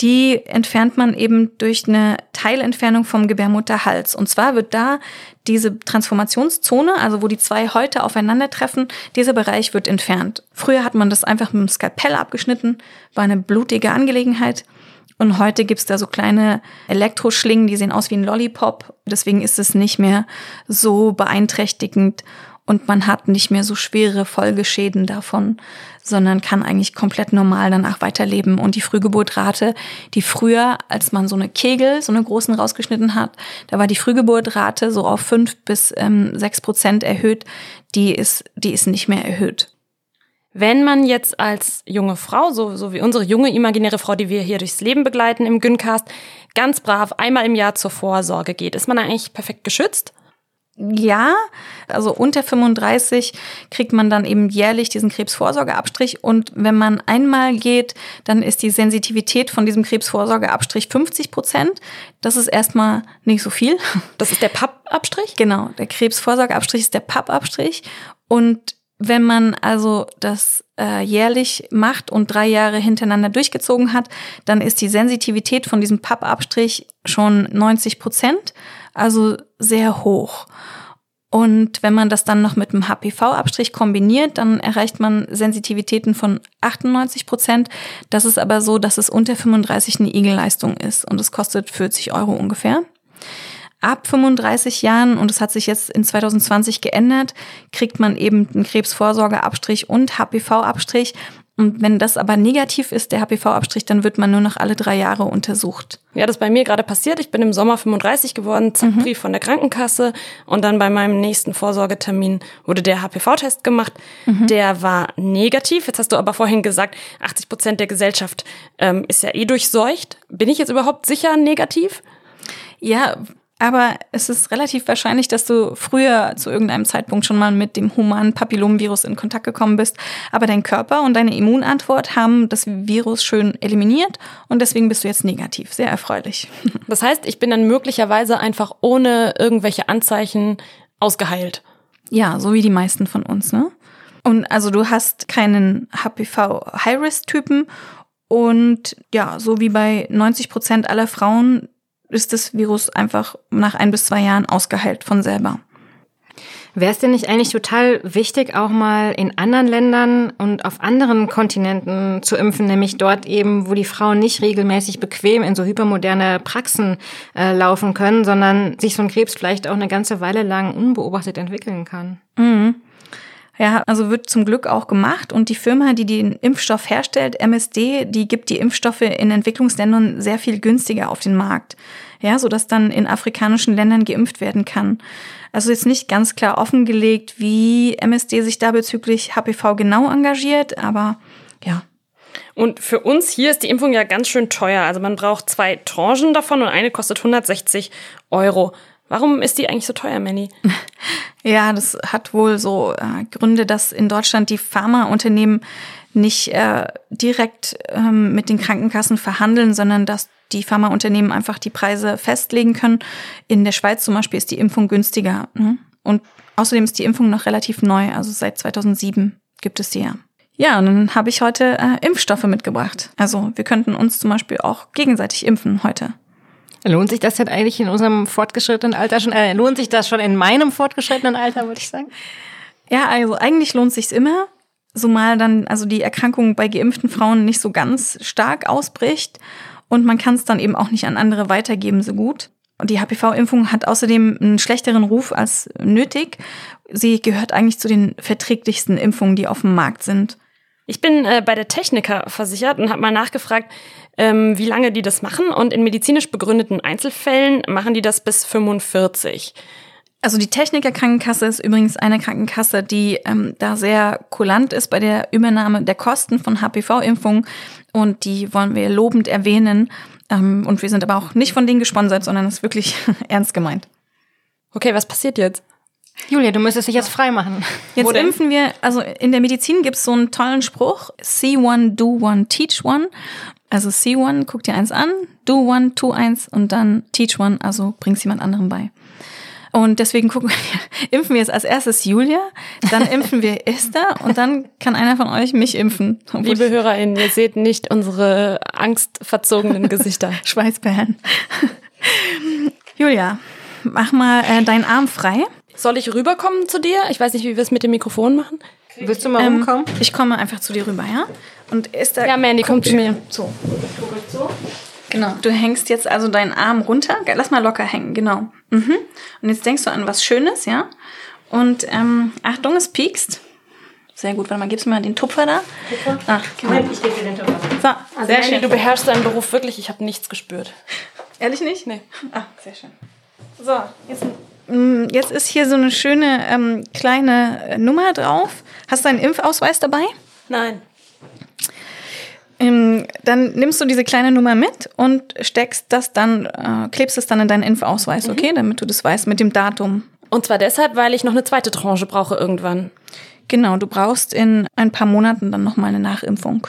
die entfernt man eben durch eine Teilentfernung vom Gebärmutterhals. Und zwar wird da diese Transformationszone, also wo die zwei Häute aufeinandertreffen, dieser Bereich wird entfernt. Früher hat man das einfach mit dem Skalpell abgeschnitten, war eine blutige Angelegenheit. Und heute gibt's da so kleine Elektroschlingen, die sehen aus wie ein Lollipop. Deswegen ist es nicht mehr so beeinträchtigend und man hat nicht mehr so schwere Folgeschäden davon, sondern kann eigentlich komplett normal danach weiterleben. Und die Frühgeburtrate, die früher, als man so eine Kegel, so eine großen rausgeschnitten hat, da war die Frühgeburtrate so auf fünf bis ähm, sechs Prozent erhöht, die ist, die ist nicht mehr erhöht. Wenn man jetzt als junge Frau, so, so wie unsere junge imaginäre Frau, die wir hier durchs Leben begleiten im Gyncast, ganz brav einmal im Jahr zur Vorsorge geht, ist man eigentlich perfekt geschützt? Ja, also unter 35 kriegt man dann eben jährlich diesen Krebsvorsorgeabstrich und wenn man einmal geht, dann ist die Sensitivität von diesem Krebsvorsorgeabstrich 50 Prozent. Das ist erstmal nicht so viel. Das ist der Pappabstrich? Genau, der Krebsvorsorgeabstrich ist der Pappabstrich und wenn man also das äh, jährlich macht und drei Jahre hintereinander durchgezogen hat, dann ist die Sensitivität von diesem Pappabstrich schon 90 Prozent also sehr hoch. Und wenn man das dann noch mit einem HPV-Abstrich kombiniert, dann erreicht man Sensitivitäten von 98 Prozent. Das ist aber so, dass es unter 35 eine Igelleistung ist und es kostet 40 Euro ungefähr. Ab 35 Jahren, und es hat sich jetzt in 2020 geändert, kriegt man eben einen Krebsvorsorgeabstrich und HPV-Abstrich und wenn das aber negativ ist, der HPV-Abstrich, dann wird man nur noch alle drei Jahre untersucht. Ja, das ist bei mir gerade passiert. Ich bin im Sommer 35 geworden, zack, mhm. Brief von der Krankenkasse. Und dann bei meinem nächsten Vorsorgetermin wurde der HPV-Test gemacht. Mhm. Der war negativ. Jetzt hast du aber vorhin gesagt, 80 Prozent der Gesellschaft ähm, ist ja eh durchseucht. Bin ich jetzt überhaupt sicher negativ? Ja, aber es ist relativ wahrscheinlich, dass du früher zu irgendeinem Zeitpunkt schon mal mit dem humanen Papillomvirus in Kontakt gekommen bist. Aber dein Körper und deine Immunantwort haben das Virus schön eliminiert und deswegen bist du jetzt negativ. Sehr erfreulich. Das heißt, ich bin dann möglicherweise einfach ohne irgendwelche Anzeichen ausgeheilt. Ja, so wie die meisten von uns, ne? Und also du hast keinen HPV-High-Risk-Typen und ja, so wie bei 90 Prozent aller Frauen ist das Virus einfach nach ein bis zwei Jahren ausgeheilt von selber. Wäre es denn nicht eigentlich total wichtig, auch mal in anderen Ländern und auf anderen Kontinenten zu impfen, nämlich dort eben, wo die Frauen nicht regelmäßig bequem in so hypermoderne Praxen äh, laufen können, sondern sich so ein Krebs vielleicht auch eine ganze Weile lang unbeobachtet entwickeln kann? Mhm. Ja, also wird zum Glück auch gemacht und die Firma, die den Impfstoff herstellt, MSD, die gibt die Impfstoffe in Entwicklungsländern sehr viel günstiger auf den Markt. Ja, so dass dann in afrikanischen Ländern geimpft werden kann. Also jetzt nicht ganz klar offengelegt, wie MSD sich da bezüglich HPV genau engagiert, aber ja. Und für uns hier ist die Impfung ja ganz schön teuer. Also man braucht zwei Tranchen davon und eine kostet 160 Euro. Warum ist die eigentlich so teuer, Manny? Ja, das hat wohl so äh, Gründe, dass in Deutschland die Pharmaunternehmen nicht äh, direkt ähm, mit den Krankenkassen verhandeln, sondern dass die Pharmaunternehmen einfach die Preise festlegen können. In der Schweiz zum Beispiel ist die Impfung günstiger. Ne? Und außerdem ist die Impfung noch relativ neu, also seit 2007 gibt es die ja. Ja, und dann habe ich heute äh, Impfstoffe mitgebracht. Also wir könnten uns zum Beispiel auch gegenseitig impfen heute. Lohnt sich das denn eigentlich in unserem fortgeschrittenen Alter schon? Äh, lohnt sich das schon in meinem fortgeschrittenen Alter, würde ich sagen? Ja, also eigentlich lohnt sich's immer, zumal dann also die Erkrankung bei geimpften Frauen nicht so ganz stark ausbricht und man kann es dann eben auch nicht an andere weitergeben so gut. Und die HPV-Impfung hat außerdem einen schlechteren Ruf als nötig. Sie gehört eigentlich zu den verträglichsten Impfungen, die auf dem Markt sind. Ich bin äh, bei der Techniker versichert und habe mal nachgefragt, ähm, wie lange die das machen. Und in medizinisch begründeten Einzelfällen machen die das bis 45. Also die Techniker Krankenkasse ist übrigens eine Krankenkasse, die ähm, da sehr kulant ist bei der Übernahme der Kosten von HPV-Impfungen und die wollen wir lobend erwähnen. Ähm, und wir sind aber auch nicht von denen gesponsert, sondern es ist wirklich ernst gemeint. Okay, was passiert jetzt? Julia, du müsstest dich jetzt frei machen. Jetzt impfen wir, also in der Medizin gibt es so einen tollen Spruch, see one, do one, teach one. Also see one, guck dir eins an, do one, tu eins und dann teach one, also bring's jemand anderem bei. Und deswegen gucken wir, impfen wir jetzt als erstes Julia, dann impfen wir Esther und dann kann einer von euch mich impfen. Liebe HörerInnen, ihr seht nicht unsere angstverzogenen Gesichter. ich- Schweißperlen. Julia, mach mal äh, deinen Arm frei. Soll ich rüberkommen zu dir? Ich weiß nicht, wie wir es mit dem Mikrofon machen. Willst du mal Ähm, rumkommen? ich komme einfach zu dir rüber, ja? Und Esther. Ja, Mandy, komm zu mir. So. so. Genau. Du hängst jetzt also deinen Arm runter. Lass mal locker hängen, genau. Mhm. Und jetzt denkst du an was Schönes, ja? Und ähm, Achtung, es piekst. Sehr gut. Warte mal, gibst du mir mal den Tupfer da? Ach, genau. ich gebe dir den Tupfer. So, sehr Mandy, schön. du beherrschst deinen Beruf wirklich. Ich habe nichts gespürt. Ehrlich nicht? Nee. Ah, sehr schön. So, jetzt, jetzt ist hier so eine schöne ähm, kleine äh, Nummer drauf. Hast du einen Impfausweis dabei? Nein. Ähm, dann nimmst du diese kleine Nummer mit und steckst das dann, äh, klebst es dann in deinen Impfausweis, okay? Damit du das weißt mit dem Datum. Und zwar deshalb, weil ich noch eine zweite Tranche brauche irgendwann. Genau, du brauchst in ein paar Monaten dann nochmal eine Nachimpfung.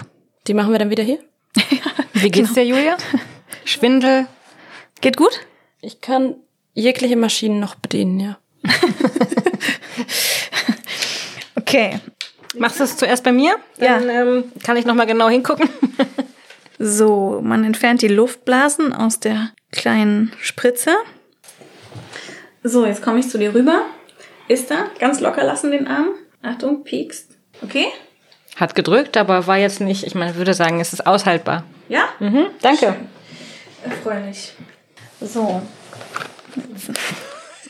Die machen wir dann wieder hier? Wie geht's dir, Julia? Schwindel? Geht gut? Ich kann jegliche Maschinen noch bedienen, ja. Okay. Machst du es zuerst bei mir? Dann ähm, kann ich noch mal genau hingucken. So, man entfernt die Luftblasen aus der kleinen Spritze. So, jetzt komme ich zu dir rüber. Ist da? Ganz locker lassen den Arm. Achtung, piekst. Okay? Hat gedrückt, aber war jetzt nicht, ich meine, würde sagen, es ist aushaltbar. Ja? Mhm, danke. Erfreulich. So.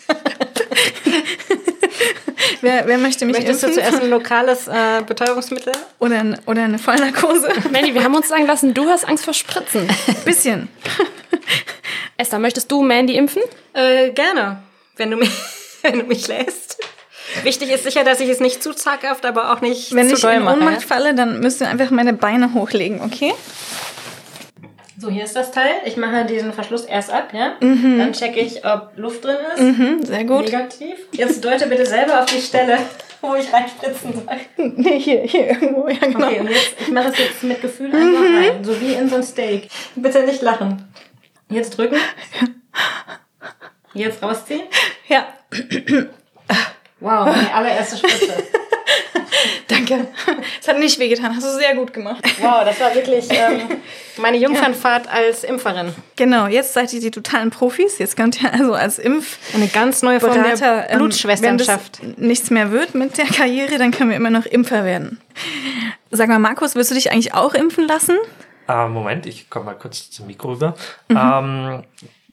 wer, wer möchte mich Möchtest du impfen? zuerst ein lokales äh, Betäubungsmittel? Oder, ein, oder eine Vollnarkose? Mandy, wir haben uns sagen lassen, du hast Angst vor Spritzen. Bisschen. Esther, möchtest du Mandy impfen? Äh, gerne, wenn du mich, wenn du mich lässt. Wichtig ist sicher, dass ich es nicht zu zaghaft, aber auch nicht Wenn zu ich doll in mache. Ohnmacht falle, dann müsst ihr einfach meine Beine hochlegen, okay? So, hier ist das Teil. Ich mache diesen Verschluss erst ab, ja? Dann checke ich, ob Luft drin ist. Mhm, sehr gut. Negativ. Jetzt deute bitte selber auf die Stelle, wo ich reinspritzen soll. Nee, hier, hier irgendwo, ja genau. Okay, und jetzt, ich mache es jetzt mit Gefühl einfach rein, so wie in so ein Steak. Bitte nicht lachen. Jetzt drücken. Jetzt rausziehen. Ja, Wow, meine allererste Spritze. danke. Es hat nicht wehgetan, hast du sehr gut gemacht. Wow, das war wirklich ähm, meine Jungfernfahrt als Impferin. Genau, jetzt seid ihr die totalen Profis. Jetzt könnt ihr also als Impfberater, Eine ganz neue Form der ähm, Blutschwesternschaft. wenn das nichts mehr wird mit der Karriere, dann können wir immer noch Impfer werden. Sag mal, Markus, willst du dich eigentlich auch impfen lassen? Ah, Moment, ich komme mal kurz zum Mikro rüber. Ähm,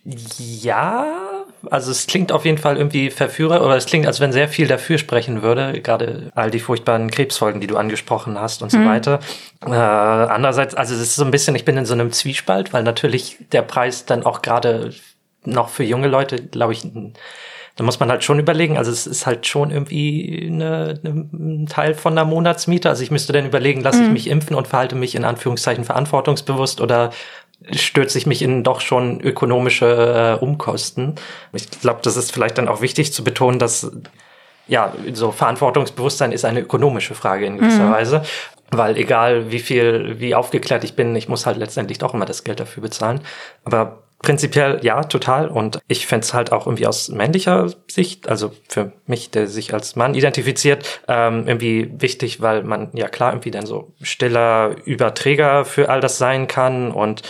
ja, also es klingt auf jeden Fall irgendwie verführer, oder es klingt, als wenn sehr viel dafür sprechen würde, gerade all die furchtbaren Krebsfolgen, die du angesprochen hast und so weiter. Äh, andererseits, also es ist so ein bisschen, ich bin in so einem Zwiespalt, weil natürlich der Preis dann auch gerade noch für junge Leute, glaube ich, da muss man halt schon überlegen, also es ist halt schon irgendwie eine, eine, ein Teil von einer Monatsmiete. Also ich müsste dann überlegen, lasse ich mich impfen und verhalte mich in Anführungszeichen verantwortungsbewusst oder stürze ich mich in doch schon ökonomische äh, Umkosten. Ich glaube, das ist vielleicht dann auch wichtig zu betonen, dass ja, so Verantwortungsbewusstsein ist eine ökonomische Frage in gewisser Weise, weil egal wie viel, wie aufgeklärt ich bin, ich muss halt letztendlich doch immer das Geld dafür bezahlen. Aber prinzipiell ja, total. Und ich fänd's halt auch irgendwie aus männlicher Sicht, also für mich, der sich als Mann identifiziert, ähm, irgendwie wichtig, weil man ja klar irgendwie dann so stiller Überträger für all das sein kann und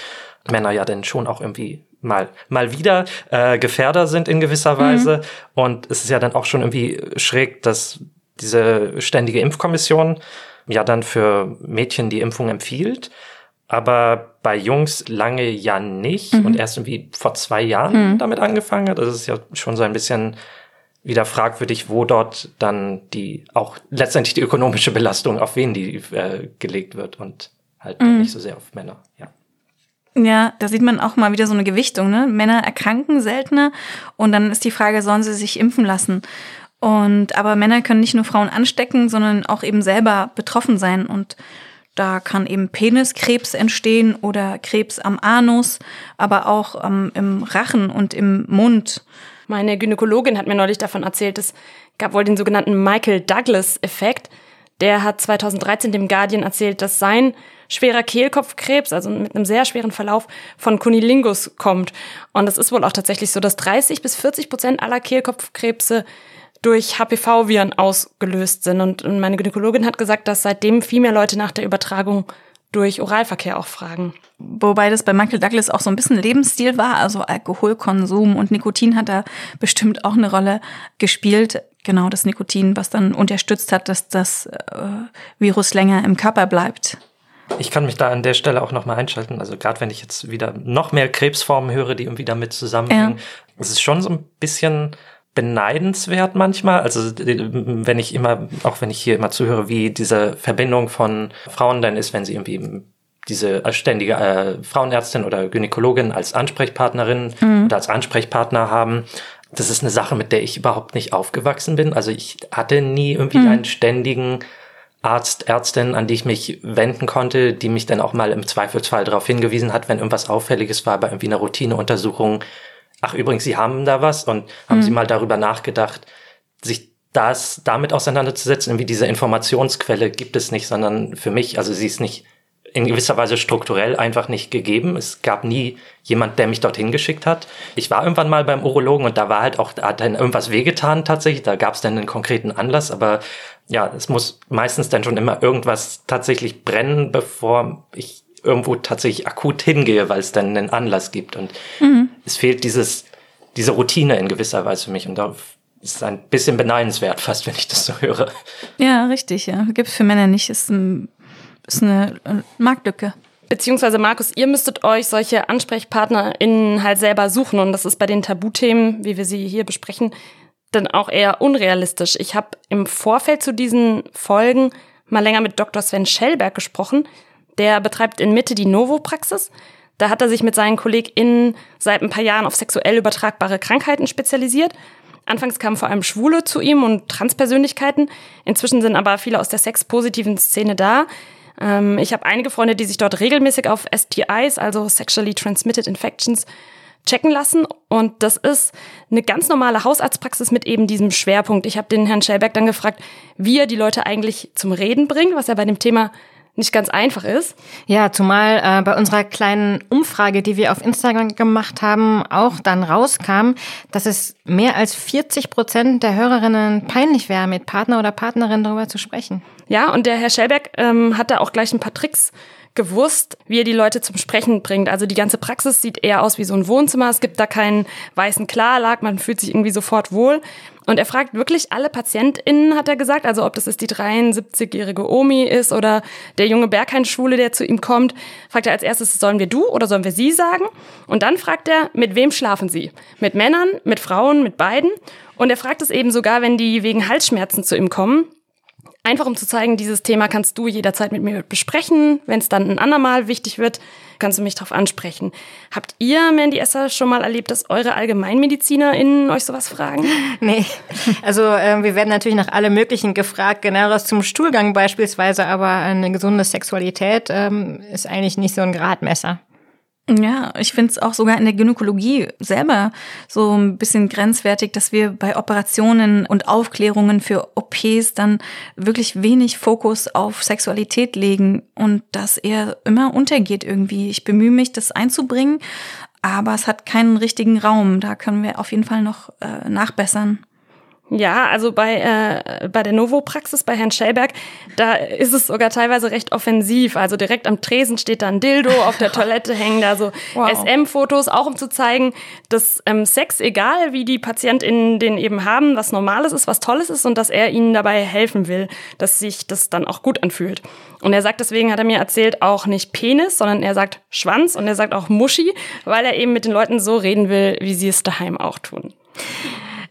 Männer ja dann schon auch irgendwie mal mal wieder äh, Gefährder sind in gewisser Weise. Und es ist ja dann auch schon irgendwie schräg, dass diese ständige Impfkommission ja dann für Mädchen die Impfung empfiehlt, aber bei Jungs lange ja nicht und erst irgendwie vor zwei Jahren damit angefangen hat. Also es ist ja schon so ein bisschen wieder fragwürdig, wo dort dann die auch letztendlich die ökonomische Belastung auf wen die äh, gelegt wird und halt nicht so sehr auf Männer. Ja. Ja, da sieht man auch mal wieder so eine Gewichtung. Ne? Männer erkranken seltener und dann ist die Frage, sollen sie sich impfen lassen? Und aber Männer können nicht nur Frauen anstecken, sondern auch eben selber betroffen sein und da kann eben Peniskrebs entstehen oder Krebs am Anus, aber auch ähm, im Rachen und im Mund. Meine Gynäkologin hat mir neulich davon erzählt, es gab wohl den sogenannten Michael Douglas-Effekt. Der hat 2013 dem Guardian erzählt, dass sein schwerer Kehlkopfkrebs, also mit einem sehr schweren Verlauf, von Cunilingus kommt. Und es ist wohl auch tatsächlich so, dass 30 bis 40 Prozent aller Kehlkopfkrebse durch HPV-Viren ausgelöst sind. Und meine Gynäkologin hat gesagt, dass seitdem viel mehr Leute nach der Übertragung durch Oralverkehr auch fragen. Wobei das bei Michael Douglas auch so ein bisschen Lebensstil war, also Alkoholkonsum und Nikotin hat da bestimmt auch eine Rolle gespielt. Genau das Nikotin, was dann unterstützt hat, dass das äh, Virus länger im Körper bleibt. Ich kann mich da an der Stelle auch nochmal einschalten. Also gerade wenn ich jetzt wieder noch mehr Krebsformen höre, die irgendwie damit zusammenhängen, ja. es ist schon so ein bisschen beneidenswert manchmal. Also wenn ich immer, auch wenn ich hier immer zuhöre, wie diese Verbindung von Frauen dann ist, wenn sie irgendwie diese ständige äh, Frauenärztin oder Gynäkologin als Ansprechpartnerin mhm. oder als Ansprechpartner haben. Das ist eine Sache, mit der ich überhaupt nicht aufgewachsen bin. Also ich hatte nie irgendwie mhm. einen ständigen Arzt, Ärztin, an die ich mich wenden konnte, die mich dann auch mal im Zweifelsfall darauf hingewiesen hat, wenn irgendwas Auffälliges war bei irgendwie einer Routineuntersuchung. Ach, übrigens, Sie haben da was und haben mhm. Sie mal darüber nachgedacht, sich das damit auseinanderzusetzen, irgendwie diese Informationsquelle gibt es nicht, sondern für mich, also sie ist nicht in gewisser Weise strukturell einfach nicht gegeben. Es gab nie jemand, der mich dorthin geschickt hat. Ich war irgendwann mal beim Urologen und da war halt auch, da hat dann irgendwas wehgetan tatsächlich. Da gab es dann einen konkreten Anlass, aber ja, es muss meistens dann schon immer irgendwas tatsächlich brennen, bevor ich irgendwo tatsächlich akut hingehe, weil es dann einen Anlass gibt. Und mhm. es fehlt dieses, diese Routine in gewisser Weise für mich. Und da ist ein bisschen beneidenswert, fast, wenn ich das so höre. Ja, richtig, ja. Gibt es für Männer nicht. Ist ein ist eine Marktlücke. Beziehungsweise, Markus, ihr müsstet euch solche AnsprechpartnerInnen halt selber suchen. Und das ist bei den Tabuthemen, wie wir sie hier besprechen, dann auch eher unrealistisch. Ich habe im Vorfeld zu diesen Folgen mal länger mit Dr. Sven Schellberg gesprochen. Der betreibt in Mitte die Novo-Praxis. Da hat er sich mit seinen KollegInnen seit ein paar Jahren auf sexuell übertragbare Krankheiten spezialisiert. Anfangs kamen vor allem Schwule zu ihm und Transpersönlichkeiten. Inzwischen sind aber viele aus der sexpositiven Szene da. Ähm, ich habe einige Freunde, die sich dort regelmäßig auf STIs, also Sexually Transmitted Infections, checken lassen. Und das ist eine ganz normale Hausarztpraxis mit eben diesem Schwerpunkt. Ich habe den Herrn Schellberg dann gefragt, wie er die Leute eigentlich zum Reden bringt, was er bei dem Thema nicht ganz einfach ist. Ja, zumal äh, bei unserer kleinen Umfrage, die wir auf Instagram gemacht haben, auch dann rauskam, dass es mehr als 40 Prozent der Hörerinnen peinlich wäre, mit Partner oder Partnerin darüber zu sprechen. Ja, und der Herr Schellberg ähm, hat da auch gleich ein paar Tricks gewusst, wie er die Leute zum Sprechen bringt. Also die ganze Praxis sieht eher aus wie so ein Wohnzimmer. Es gibt da keinen weißen Klarlag, man fühlt sich irgendwie sofort wohl. Und er fragt wirklich alle PatientInnen, hat er gesagt, also ob das jetzt die 73-jährige Omi ist oder der junge Berghain-Schwule, der zu ihm kommt, fragt er als erstes, sollen wir du oder sollen wir sie sagen? Und dann fragt er, mit wem schlafen sie? Mit Männern, mit Frauen, mit beiden? Und er fragt es eben sogar, wenn die wegen Halsschmerzen zu ihm kommen, Einfach um zu zeigen, dieses Thema kannst du jederzeit mit mir besprechen. Wenn es dann ein andermal wichtig wird, kannst du mich darauf ansprechen. Habt ihr, Mandy Esser, schon mal erlebt, dass eure AllgemeinmedizinerInnen euch sowas fragen? Nee. Also äh, wir werden natürlich nach allem Möglichen gefragt, genaueres zum Stuhlgang beispielsweise, aber eine gesunde Sexualität ähm, ist eigentlich nicht so ein Gradmesser. Ja, ich finde es auch sogar in der Gynäkologie selber so ein bisschen grenzwertig, dass wir bei Operationen und Aufklärungen für OPs dann wirklich wenig Fokus auf Sexualität legen und das eher immer untergeht irgendwie. Ich bemühe mich, das einzubringen, aber es hat keinen richtigen Raum. Da können wir auf jeden Fall noch äh, nachbessern. Ja, also bei, äh, bei der Novo-Praxis bei Herrn Schellberg, da ist es sogar teilweise recht offensiv. Also direkt am Tresen steht da ein Dildo, auf der Toilette hängen da so wow. SM-Fotos, auch um zu zeigen, dass ähm, Sex, egal wie die PatientInnen den eben haben, was Normales ist, was Tolles ist und dass er ihnen dabei helfen will, dass sich das dann auch gut anfühlt. Und er sagt, deswegen hat er mir erzählt, auch nicht Penis, sondern er sagt Schwanz und er sagt auch Muschi, weil er eben mit den Leuten so reden will, wie sie es daheim auch tun.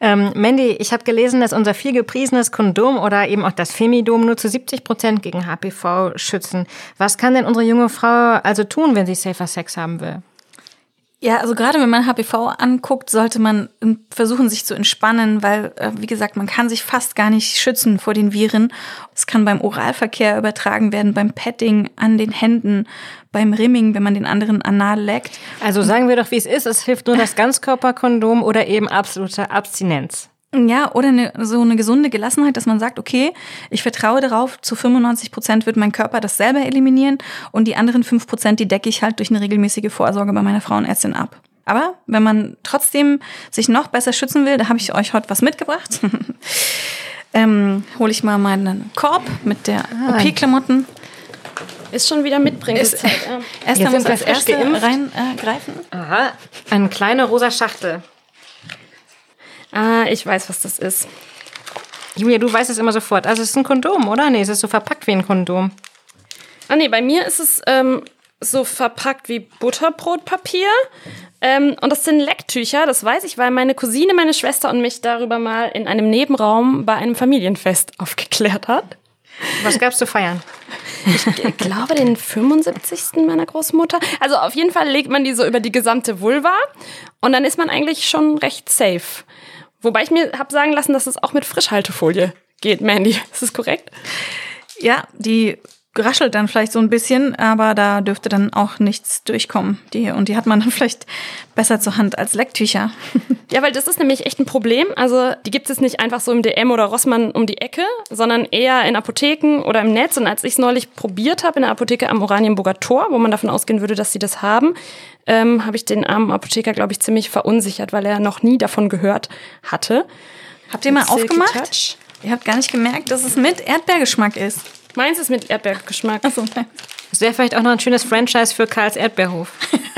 Ähm, Mandy, ich habe gelesen, dass unser viel gepriesenes Kondom oder eben auch das Femidom nur zu 70 Prozent gegen HPV schützen. Was kann denn unsere junge Frau also tun, wenn sie safer Sex haben will? Ja, also gerade wenn man HPV anguckt, sollte man versuchen, sich zu entspannen, weil, äh, wie gesagt, man kann sich fast gar nicht schützen vor den Viren. Es kann beim Oralverkehr übertragen werden, beim Petting an den Händen, beim Rimming, wenn man den anderen anal leckt. Also sagen wir doch, wie es ist. Es hilft nur das Ganzkörperkondom oder eben absolute Abstinenz. Ja, oder eine, so eine gesunde Gelassenheit, dass man sagt, okay, ich vertraue darauf, zu 95 Prozent wird mein Körper das selber eliminieren und die anderen fünf Prozent, die decke ich halt durch eine regelmäßige Vorsorge bei meiner Frauenärztin ab. Aber wenn man trotzdem sich noch besser schützen will, da habe ich euch heute was mitgebracht. ähm, Hole ich mal meinen Korb mit der ah, OP-Klamotten. Ist schon wieder Mitbringzeit. Ja. Erst einmal das erste reingreifen. Äh, Aha, eine kleine rosa Schachtel. Ah, ich weiß, was das ist. Julia, du weißt es immer sofort. Also es ist ein Kondom, oder? Nee, es ist so verpackt wie ein Kondom. Ah nee, bei mir ist es ähm, so verpackt wie Butterbrotpapier. Ähm, und das sind Lecktücher, das weiß ich, weil meine Cousine, meine Schwester und mich darüber mal in einem Nebenraum bei einem Familienfest aufgeklärt hat. Was gab's zu feiern? Ich glaube, den 75. meiner Großmutter. Also auf jeden Fall legt man die so über die gesamte Vulva und dann ist man eigentlich schon recht safe. Wobei ich mir habe sagen lassen, dass es auch mit Frischhaltefolie geht, Mandy. Ist das korrekt? Ja, die raschelt dann vielleicht so ein bisschen, aber da dürfte dann auch nichts durchkommen. Die, und die hat man dann vielleicht besser zur Hand als Lecktücher. Ja, weil das ist nämlich echt ein Problem. Also die gibt es nicht einfach so im DM oder Rossmann um die Ecke, sondern eher in Apotheken oder im Netz. Und als ich es neulich probiert habe in der Apotheke am Oranienburger Tor, wo man davon ausgehen würde, dass sie das haben, ähm, habe ich den armen Apotheker, glaube ich, ziemlich verunsichert, weil er noch nie davon gehört hatte. Habt ihr mal aufgemacht? Touch. Ihr habt gar nicht gemerkt, dass es mit Erdbeergeschmack ist. Meins ist mit Erdbeergeschmack. Achso. Das wäre vielleicht auch noch ein schönes Franchise für Karls Erdbeerhof.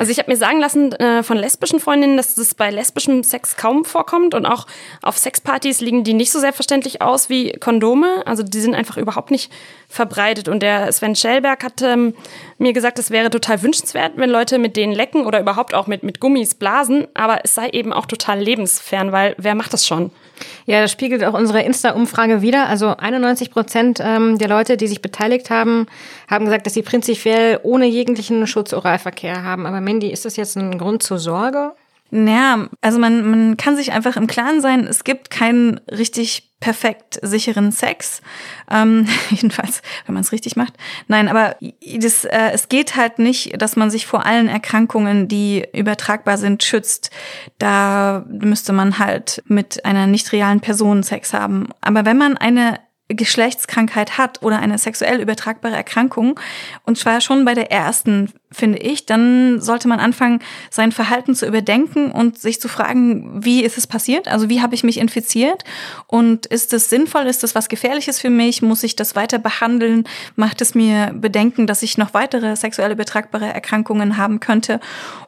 Also ich habe mir sagen lassen äh, von lesbischen Freundinnen, dass das bei lesbischem Sex kaum vorkommt und auch auf Sexpartys liegen die nicht so selbstverständlich aus wie Kondome. Also die sind einfach überhaupt nicht verbreitet. Und der Sven Schellberg hat ähm, mir gesagt, es wäre total wünschenswert, wenn Leute mit denen lecken oder überhaupt auch mit, mit Gummis blasen. Aber es sei eben auch total lebensfern, weil wer macht das schon? Ja, das spiegelt auch unsere Insta-Umfrage wieder. Also 91 Prozent ähm, der Leute, die sich beteiligt haben, haben gesagt, dass sie prinzipiell ohne jeglichen Schutz-Oralverkehr haben. Aber Mandy, ist das jetzt ein Grund zur Sorge? Naja, also man, man kann sich einfach im Klaren sein, es gibt keinen richtig perfekt sicheren Sex. Ähm, jedenfalls, wenn man es richtig macht. Nein, aber das, äh, es geht halt nicht, dass man sich vor allen Erkrankungen, die übertragbar sind, schützt. Da müsste man halt mit einer nicht realen Person Sex haben. Aber wenn man eine Geschlechtskrankheit hat oder eine sexuell übertragbare Erkrankung, und zwar schon bei der ersten, finde ich, dann sollte man anfangen, sein Verhalten zu überdenken und sich zu fragen, wie ist es passiert? Also wie habe ich mich infiziert? Und ist es sinnvoll? Ist das was Gefährliches für mich? Muss ich das weiter behandeln? Macht es mir Bedenken, dass ich noch weitere sexuell übertragbare Erkrankungen haben könnte?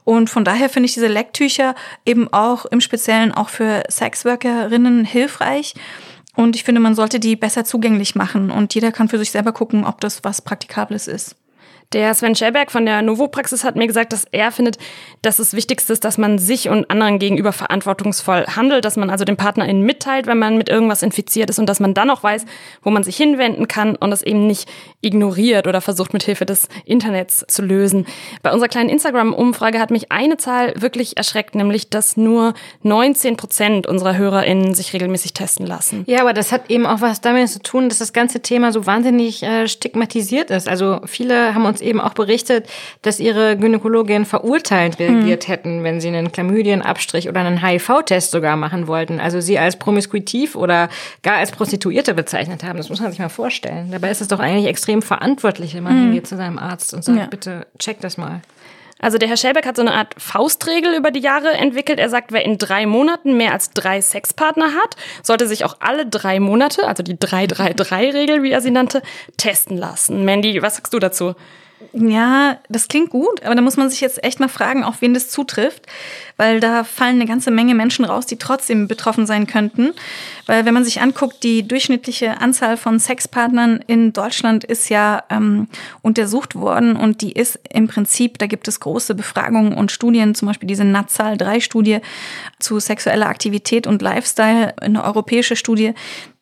Und von daher finde ich diese Lecktücher eben auch im Speziellen auch für Sexworkerinnen hilfreich und ich finde, man sollte die besser zugänglich machen und jeder kann für sich selber gucken, ob das was Praktikables ist. Der Sven Schellberg von der Novo-Praxis hat mir gesagt, dass er findet, dass das Wichtigste ist, dass man sich und anderen gegenüber verantwortungsvoll handelt, dass man also dem PartnerInnen mitteilt, wenn man mit irgendwas infiziert ist und dass man dann auch weiß, wo man sich hinwenden kann und das eben nicht ignoriert oder versucht, mit Hilfe des Internets zu lösen. Bei unserer kleinen Instagram-Umfrage hat mich eine Zahl wirklich erschreckt, nämlich, dass nur 19 Prozent unserer HörerInnen sich regelmäßig testen lassen. Ja, aber das hat eben auch was damit zu tun, dass das ganze Thema so wahnsinnig äh, stigmatisiert ist. Also viele haben uns eben auch berichtet, dass ihre Gynäkologin verurteilt reagiert mhm. hätten, wenn sie einen Chlamydienabstrich oder einen HIV-Test sogar machen wollten. Also sie als promiskuitiv oder gar als Prostituierte bezeichnet haben. Das muss man sich mal vorstellen. Dabei ist es doch eigentlich extrem verantwortlich, wenn man mhm. hingeht zu seinem Arzt und sagt, ja. bitte check das mal. Also der Herr Schelbeck hat so eine Art Faustregel über die Jahre entwickelt. Er sagt, wer in drei Monaten mehr als drei Sexpartner hat, sollte sich auch alle drei Monate, also die 3-3-3-Regel, wie er sie nannte, testen lassen. Mandy, was sagst du dazu? Ja, das klingt gut, aber da muss man sich jetzt echt mal fragen, auf wen das zutrifft, weil da fallen eine ganze Menge Menschen raus, die trotzdem betroffen sein könnten. Weil wenn man sich anguckt, die durchschnittliche Anzahl von Sexpartnern in Deutschland ist ja ähm, untersucht worden und die ist im Prinzip, da gibt es große Befragungen und Studien, zum Beispiel diese Natzal 3 Studie zu sexueller Aktivität und Lifestyle, eine europäische Studie,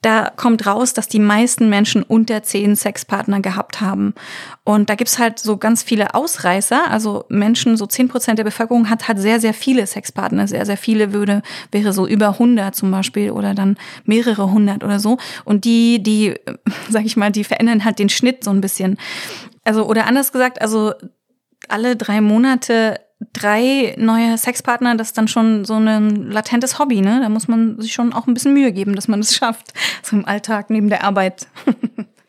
da kommt raus, dass die meisten Menschen unter zehn Sexpartner gehabt haben. Und da gibt's halt so ganz viele Ausreißer. Also Menschen, so zehn Prozent der Bevölkerung hat, hat sehr, sehr viele Sexpartner. Sehr, sehr viele würde, wäre so über 100 zum Beispiel oder dann mehrere hundert oder so. Und die, die, sag ich mal, die verändern halt den Schnitt so ein bisschen. Also, oder anders gesagt, also alle drei Monate drei neue Sexpartner, das ist dann schon so ein latentes Hobby, ne? Da muss man sich schon auch ein bisschen Mühe geben, dass man das schafft. So im Alltag neben der Arbeit.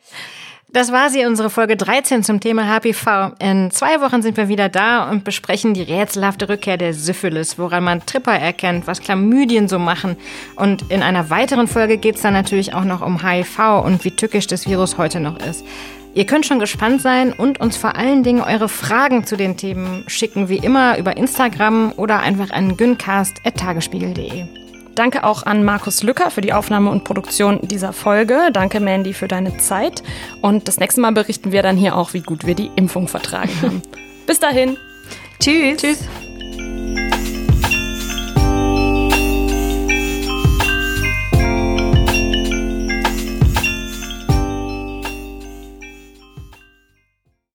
Das war sie, unsere Folge 13 zum Thema HPV. In zwei Wochen sind wir wieder da und besprechen die rätselhafte Rückkehr der Syphilis, woran man Tripper erkennt, was Chlamydien so machen. Und in einer weiteren Folge geht es dann natürlich auch noch um HIV und wie tückisch das Virus heute noch ist. Ihr könnt schon gespannt sein und uns vor allen Dingen eure Fragen zu den Themen schicken, wie immer über Instagram oder einfach an güncast.tagesspiegel.de. Danke auch an Markus Lücker für die Aufnahme und Produktion dieser Folge. Danke, Mandy, für deine Zeit. Und das nächste Mal berichten wir dann hier auch, wie gut wir die Impfung vertragen haben. Bis dahin. Tschüss. Tschüss.